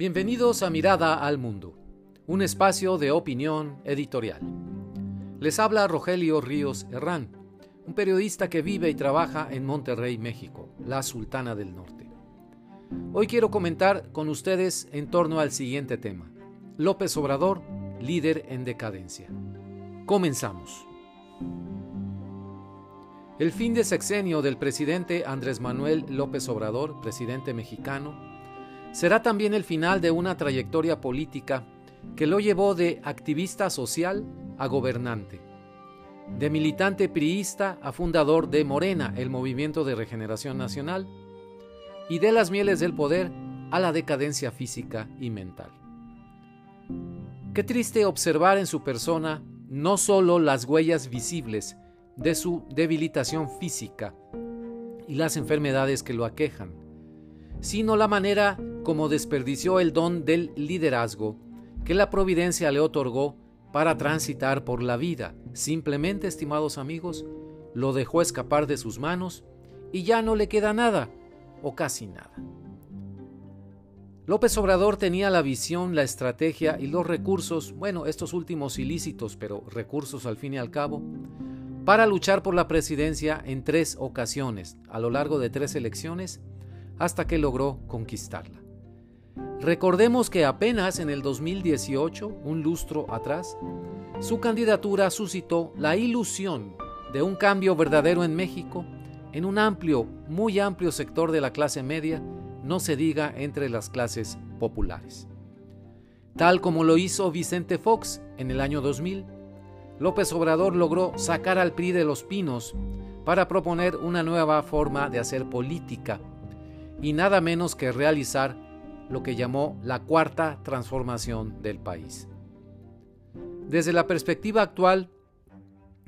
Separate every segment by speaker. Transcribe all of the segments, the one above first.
Speaker 1: Bienvenidos a Mirada al Mundo, un espacio de opinión editorial. Les habla Rogelio Ríos Herrán, un periodista que vive y trabaja en Monterrey, México, la Sultana del Norte. Hoy quiero comentar con ustedes en torno al siguiente tema. López Obrador, líder en decadencia. Comenzamos. El fin de sexenio del presidente Andrés Manuel López Obrador, presidente mexicano, será también el final de una trayectoria política que lo llevó de activista social a gobernante, de militante priista a fundador de Morena, el Movimiento de Regeneración Nacional, y de las mieles del poder a la decadencia física y mental. Qué triste observar en su persona no solo las huellas visibles de su debilitación física y las enfermedades que lo aquejan, sino la manera como desperdició el don del liderazgo que la providencia le otorgó para transitar por la vida. Simplemente, estimados amigos, lo dejó escapar de sus manos y ya no le queda nada, o casi nada. López Obrador tenía la visión, la estrategia y los recursos, bueno, estos últimos ilícitos, pero recursos al fin y al cabo, para luchar por la presidencia en tres ocasiones, a lo largo de tres elecciones, hasta que logró conquistarla. Recordemos que apenas en el 2018, un lustro atrás, su candidatura suscitó la ilusión de un cambio verdadero en México en un amplio, muy amplio sector de la clase media, no se diga entre las clases populares. Tal como lo hizo Vicente Fox en el año 2000, López Obrador logró sacar al PRI de los pinos para proponer una nueva forma de hacer política y nada menos que realizar lo que llamó la cuarta transformación del país. Desde la perspectiva actual,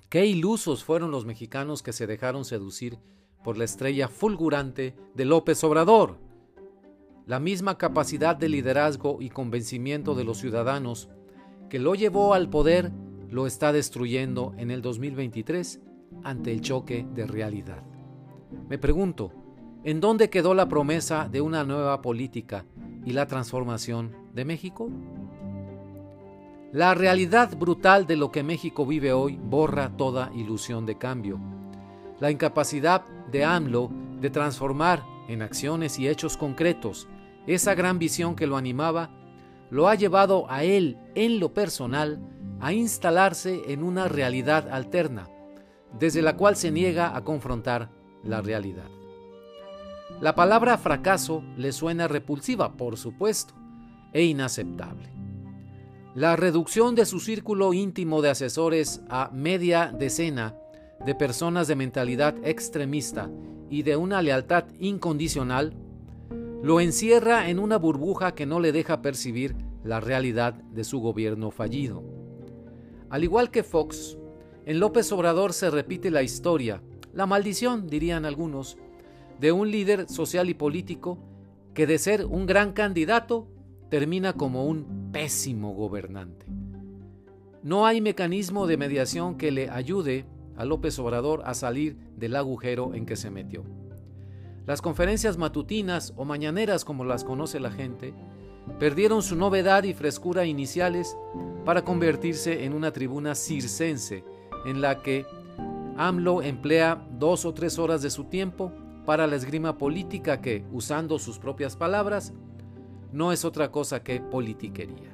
Speaker 1: qué ilusos fueron los mexicanos que se dejaron seducir por la estrella fulgurante de López Obrador. La misma capacidad de liderazgo y convencimiento de los ciudadanos que lo llevó al poder lo está destruyendo en el 2023 ante el choque de realidad. Me pregunto, ¿en dónde quedó la promesa de una nueva política y la transformación de México? La realidad brutal de lo que México vive hoy borra toda ilusión de cambio. La incapacidad de AMLO de transformar en acciones y hechos concretos esa gran visión que lo animaba, lo ha llevado a él, en lo personal, a instalarse en una realidad alterna, desde la cual se niega a confrontar la realidad. La palabra fracaso le suena repulsiva, por supuesto, e inaceptable. La reducción de su círculo íntimo de asesores a media decena de personas de mentalidad extremista y de una lealtad incondicional lo encierra en una burbuja que no le deja percibir la realidad de su gobierno fallido. Al igual que Fox, en López Obrador se repite la historia, la maldición, dirían algunos, de un líder social y político que de ser un gran candidato termina como un pésimo gobernante. No hay mecanismo de mediación que le ayude a López Obrador a salir del agujero en que se metió. Las conferencias matutinas o mañaneras como las conoce la gente, perdieron su novedad y frescura iniciales para convertirse en una tribuna circense en la que AMLO emplea dos o tres horas de su tiempo para la esgrima política que, usando sus propias palabras, no es otra cosa que politiquería.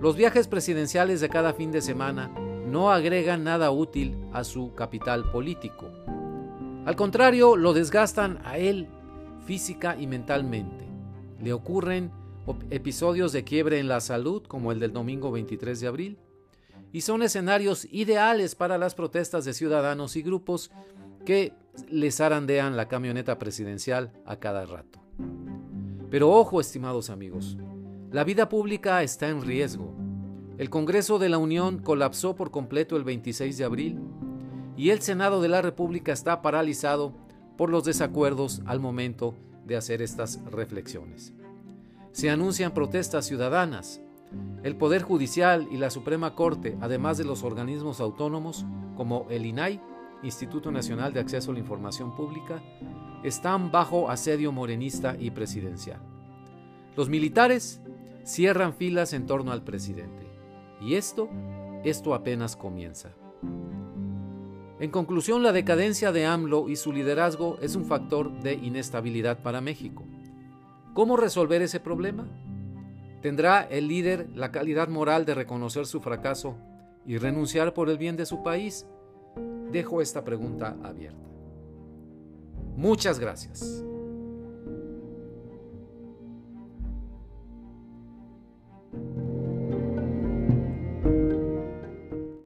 Speaker 1: Los viajes presidenciales de cada fin de semana no agregan nada útil a su capital político. Al contrario, lo desgastan a él física y mentalmente. Le ocurren episodios de quiebre en la salud, como el del domingo 23 de abril, y son escenarios ideales para las protestas de ciudadanos y grupos que les zarandean la camioneta presidencial a cada rato. Pero ojo, estimados amigos, la vida pública está en riesgo. El Congreso de la Unión colapsó por completo el 26 de abril y el Senado de la República está paralizado por los desacuerdos al momento de hacer estas reflexiones. Se anuncian protestas ciudadanas. El Poder Judicial y la Suprema Corte, además de los organismos autónomos como el INAI, Instituto Nacional de Acceso a la Información Pública, están bajo asedio morenista y presidencial. Los militares cierran filas en torno al presidente. Y esto, esto apenas comienza. En conclusión, la decadencia de AMLO y su liderazgo es un factor de inestabilidad para México. ¿Cómo resolver ese problema? ¿Tendrá el líder la calidad moral de reconocer su fracaso y renunciar por el bien de su país? Dejo esta pregunta abierta. Muchas gracias.